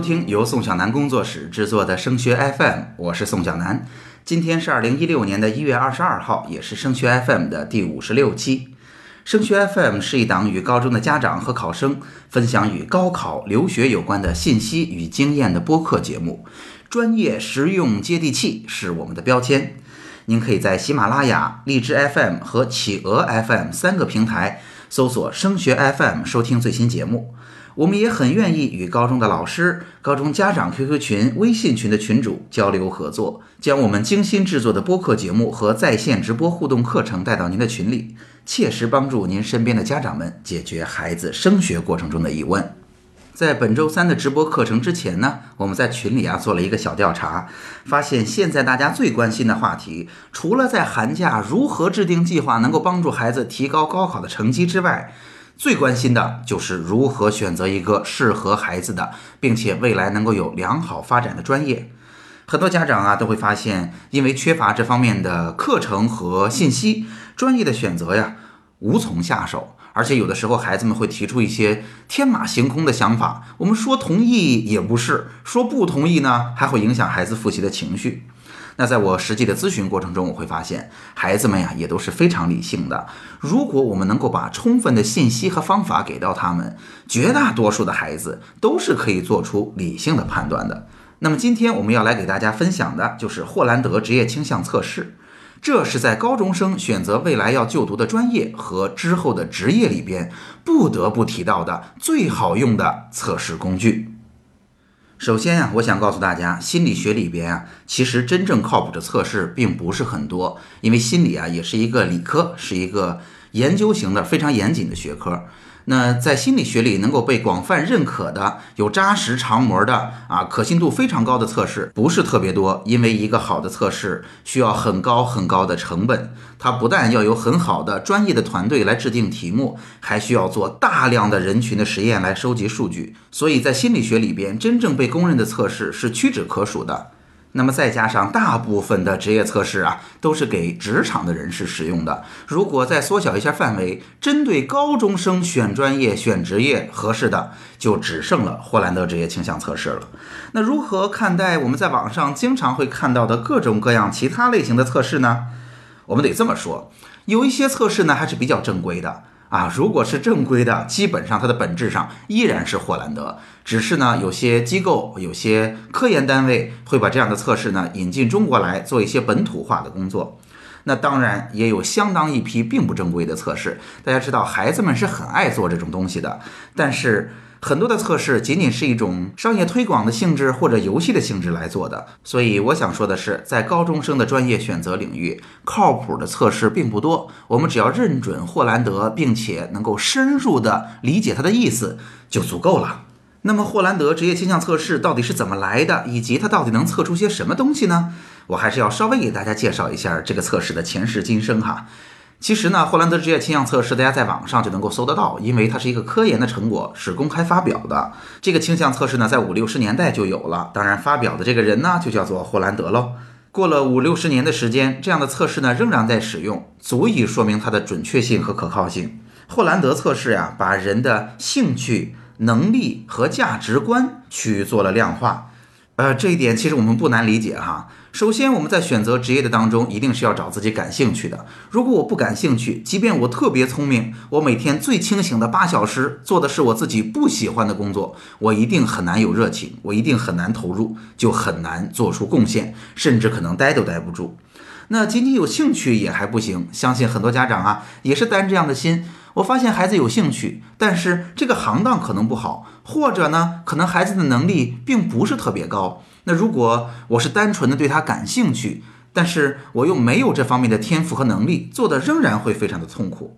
收听由宋小南工作室制作的升学 FM，我是宋小南。今天是二零一六年的一月二十二号，也是升学 FM 的第五十六期。升学 FM 是一档与高中的家长和考生分享与高考、留学有关的信息与经验的播客节目，专业、实用、接地气是我们的标签。您可以在喜马拉雅、荔枝 FM 和企鹅 FM 三个平台搜索“升学 FM” 收听最新节目。我们也很愿意与高中的老师、高中家长 QQ 群、微信群的群主交流合作，将我们精心制作的播客节目和在线直播互动课程带到您的群里，切实帮助您身边的家长们解决孩子升学过程中的疑问。在本周三的直播课程之前呢，我们在群里啊做了一个小调查，发现现在大家最关心的话题，除了在寒假如何制定计划能够帮助孩子提高高考的成绩之外，最关心的就是如何选择一个适合孩子的，并且未来能够有良好发展的专业。很多家长啊都会发现，因为缺乏这方面的课程和信息，专业的选择呀无从下手。而且有的时候孩子们会提出一些天马行空的想法，我们说同意也不是，说不同意呢，还会影响孩子复习的情绪。那在我实际的咨询过程中，我会发现孩子们呀也都是非常理性的。如果我们能够把充分的信息和方法给到他们，绝大多数的孩子都是可以做出理性的判断的。那么今天我们要来给大家分享的就是霍兰德职业倾向测试，这是在高中生选择未来要就读的专业和之后的职业里边不得不提到的最好用的测试工具。首先啊，我想告诉大家，心理学里边啊，其实真正靠谱的测试并不是很多，因为心理啊也是一个理科，是一个研究型的非常严谨的学科。那在心理学里能够被广泛认可的、有扎实长模的啊，可信度非常高的测试不是特别多，因为一个好的测试需要很高很高的成本，它不但要有很好的专业的团队来制定题目，还需要做大量的人群的实验来收集数据，所以在心理学里边，真正被公认的测试是屈指可数的。那么再加上大部分的职业测试啊，都是给职场的人士使用的。如果再缩小一下范围，针对高中生选专业、选职业合适的，就只剩了霍兰德职业倾向测试了。那如何看待我们在网上经常会看到的各种各样其他类型的测试呢？我们得这么说，有一些测试呢还是比较正规的。啊，如果是正规的，基本上它的本质上依然是霍兰德，只是呢，有些机构、有些科研单位会把这样的测试呢引进中国来做一些本土化的工作。那当然也有相当一批并不正规的测试。大家知道，孩子们是很爱做这种东西的，但是。很多的测试仅仅是一种商业推广的性质或者游戏的性质来做的，所以我想说的是，在高中生的专业选择领域，靠谱的测试并不多。我们只要认准霍兰德，并且能够深入的理解它的意思就足够了。那么，霍兰德职业倾向测试到底是怎么来的，以及它到底能测出些什么东西呢？我还是要稍微给大家介绍一下这个测试的前世今生哈。其实呢，霍兰德职业倾向测试大家在网上就能够搜得到，因为它是一个科研的成果，是公开发表的。这个倾向测试呢，在五六十年代就有了，当然发表的这个人呢，就叫做霍兰德喽。过了五六十年的时间，这样的测试呢，仍然在使用，足以说明它的准确性和可靠性。霍兰德测试呀，把人的兴趣、能力和价值观去做了量化。呃，这一点其实我们不难理解哈。首先，我们在选择职业的当中，一定是要找自己感兴趣的。如果我不感兴趣，即便我特别聪明，我每天最清醒的八小时做的是我自己不喜欢的工作，我一定很难有热情，我一定很难投入，就很难做出贡献，甚至可能待都待不住。那仅仅有兴趣也还不行，相信很多家长啊也是担这样的心。我发现孩子有兴趣，但是这个行当可能不好，或者呢，可能孩子的能力并不是特别高。那如果我是单纯的对他感兴趣，但是我又没有这方面的天赋和能力，做的仍然会非常的痛苦。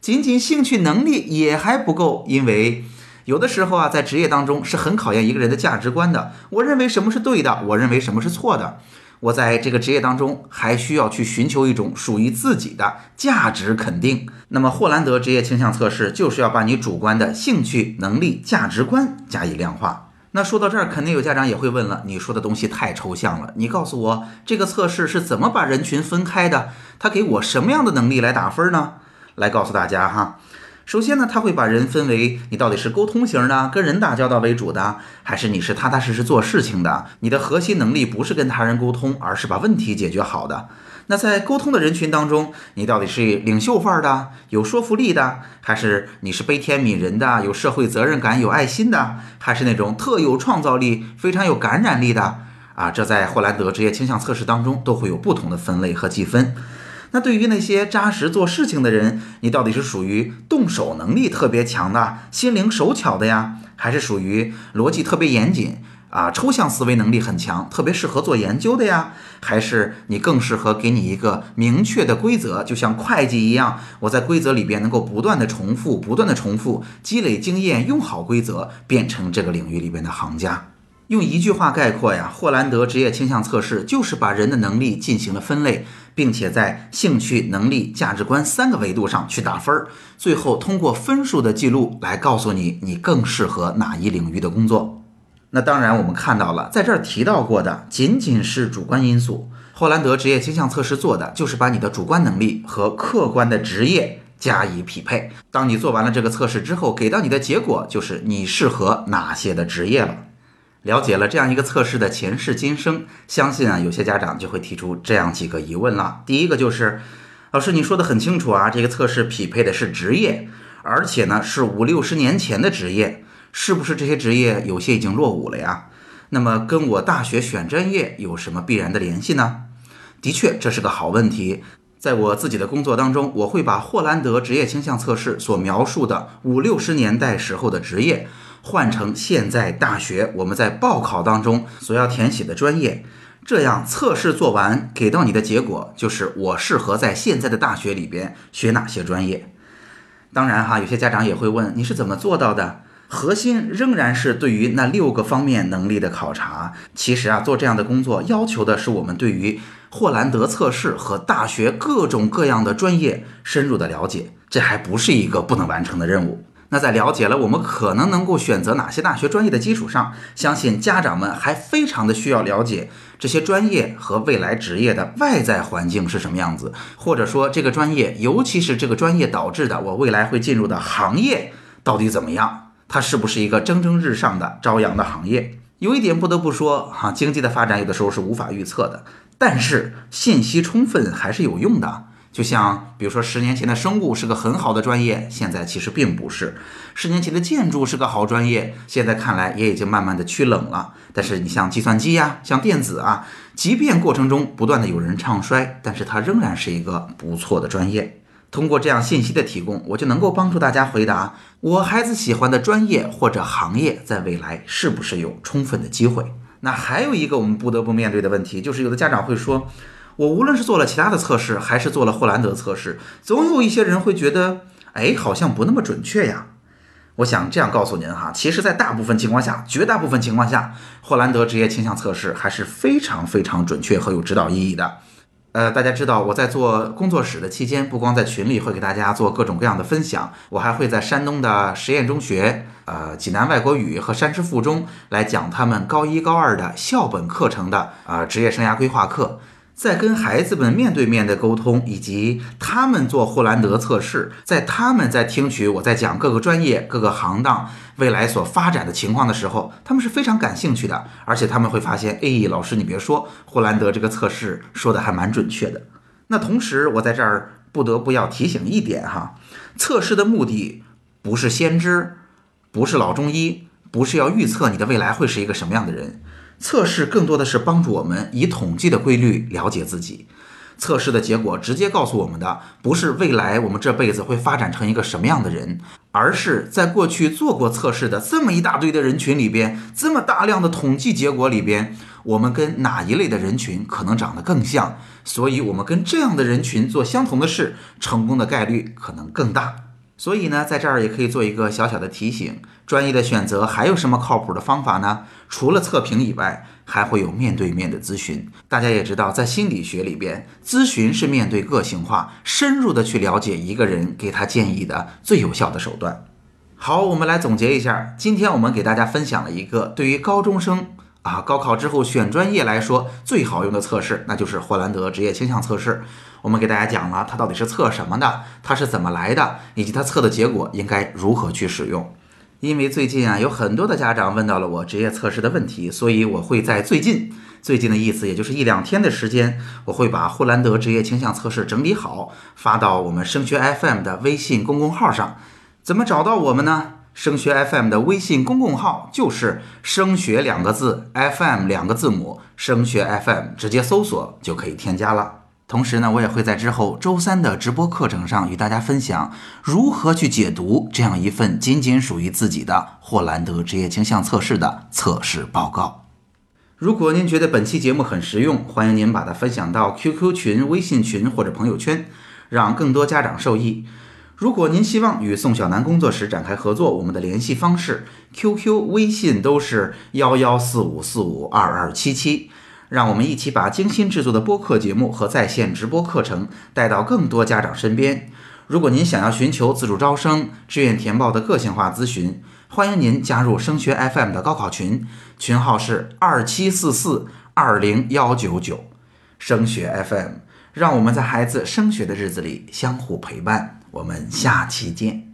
仅仅兴趣能力也还不够，因为有的时候啊，在职业当中是很考验一个人的价值观的。我认为什么是对的，我认为什么是错的。我在这个职业当中还需要去寻求一种属于自己的价值肯定。那么霍兰德职业倾向测试就是要把你主观的兴趣、能力、价值观加以量化。那说到这儿，肯定有家长也会问了：你说的东西太抽象了，你告诉我这个测试是怎么把人群分开的？他给我什么样的能力来打分呢？来告诉大家哈。首先呢，他会把人分为你到底是沟通型的，跟人打交道为主的，还是你是踏踏实实做事情的？你的核心能力不是跟他人沟通，而是把问题解决好的。那在沟通的人群当中，你到底是领袖范儿的，有说服力的，还是你是悲天悯人的，有社会责任感、有爱心的，还是那种特有创造力、非常有感染力的？啊，这在霍兰德职业倾向测试当中都会有不同的分类和计分。那对于那些扎实做事情的人，你到底是属于动手能力特别强的、心灵手巧的呀，还是属于逻辑特别严谨啊、抽象思维能力很强、特别适合做研究的呀？还是你更适合给你一个明确的规则，就像会计一样，我在规则里边能够不断的重复、不断的重复，积累经验，用好规则，变成这个领域里边的行家。用一句话概括呀，霍兰德职业倾向测试就是把人的能力进行了分类，并且在兴趣、能力、价值观三个维度上去打分儿，最后通过分数的记录来告诉你你更适合哪一领域的工作。那当然，我们看到了，在这儿提到过的仅仅是主观因素。霍兰德职业倾向测试做的就是把你的主观能力和客观的职业加以匹配。当你做完了这个测试之后，给到你的结果就是你适合哪些的职业了。了解了这样一个测试的前世今生，相信啊，有些家长就会提出这样几个疑问了。第一个就是，老师你说的很清楚啊，这个测试匹配的是职业，而且呢是五六十年前的职业，是不是这些职业有些已经落伍了呀？那么跟我大学选专业有什么必然的联系呢？的确，这是个好问题。在我自己的工作当中，我会把霍兰德职业倾向测试所描述的五六十年代时候的职业。换成现在大学我们在报考当中所要填写的专业，这样测试做完给到你的结果就是我适合在现在的大学里边学哪些专业。当然哈，有些家长也会问你是怎么做到的？核心仍然是对于那六个方面能力的考察。其实啊，做这样的工作要求的是我们对于霍兰德测试和大学各种各样的专业深入的了解，这还不是一个不能完成的任务。那在了解了我们可能能够选择哪些大学专业的基础上，相信家长们还非常的需要了解这些专业和未来职业的外在环境是什么样子，或者说这个专业，尤其是这个专业导致的我未来会进入的行业到底怎么样，它是不是一个蒸蒸日上的朝阳的行业？有一点不得不说哈，经济的发展有的时候是无法预测的，但是信息充分还是有用的。就像比如说，十年前的生物是个很好的专业，现在其实并不是；十年前的建筑是个好专业，现在看来也已经慢慢的趋冷了。但是你像计算机呀，像电子啊，即便过程中不断的有人唱衰，但是它仍然是一个不错的专业。通过这样信息的提供，我就能够帮助大家回答我孩子喜欢的专业或者行业在未来是不是有充分的机会。那还有一个我们不得不面对的问题，就是有的家长会说。我无论是做了其他的测试，还是做了霍兰德测试，总有一些人会觉得，哎，好像不那么准确呀。我想这样告诉您哈，其实，在大部分情况下，绝大部分情况下，霍兰德职业倾向测试还是非常非常准确和有指导意义的。呃，大家知道我在做工作室的期间，不光在群里会给大家做各种各样的分享，我还会在山东的实验中学、呃济南外国语和山师附中来讲他们高一高二的校本课程的啊、职业生涯规划课。在跟孩子们面对面的沟通，以及他们做霍兰德测试，在他们在听取我在讲各个专业、各个行当未来所发展的情况的时候，他们是非常感兴趣的，而且他们会发现，哎，老师你别说，霍兰德这个测试说的还蛮准确的。那同时，我在这儿不得不要提醒一点哈，测试的目的不是先知，不是老中医，不是要预测你的未来会是一个什么样的人。测试更多的是帮助我们以统计的规律了解自己。测试的结果直接告诉我们的，不是未来我们这辈子会发展成一个什么样的人，而是在过去做过测试的这么一大堆的人群里边，这么大量的统计结果里边，我们跟哪一类的人群可能长得更像，所以我们跟这样的人群做相同的事，成功的概率可能更大。所以呢，在这儿也可以做一个小小的提醒：专业的选择还有什么靠谱的方法呢？除了测评以外，还会有面对面的咨询。大家也知道，在心理学里边，咨询是面对个性化、深入的去了解一个人，给他建议的最有效的手段。好，我们来总结一下，今天我们给大家分享了一个对于高中生啊，高考之后选专业来说，最好用的测试那就是霍兰德职业倾向测试。我们给大家讲了它到底是测什么的，它是怎么来的，以及它测的结果应该如何去使用。因为最近啊，有很多的家长问到了我职业测试的问题，所以我会在最近，最近的意思也就是一两天的时间，我会把霍兰德职业倾向测试整理好，发到我们升学 FM 的微信公共号上。怎么找到我们呢？升学 FM 的微信公共号就是“升学”两个字，FM 两个字母，升学 FM 直接搜索就可以添加了。同时呢，我也会在之后周三的直播课程上与大家分享如何去解读这样一份仅仅属于自己的霍兰德职业倾向测试的测试报告。如果您觉得本期节目很实用，欢迎您把它分享到 QQ 群、微信群或者朋友圈，让更多家长受益。如果您希望与宋小南工作室展开合作，我们的联系方式 QQ、微信都是幺幺四五四五二二七七。让我们一起把精心制作的播客节目和在线直播课程带到更多家长身边。如果您想要寻求自主招生、志愿填报的个性化咨询，欢迎您加入升学 FM 的高考群，群号是二七四四二零幺九九。升学 FM，让我们在孩子升学的日子里相互陪伴。我们下期见。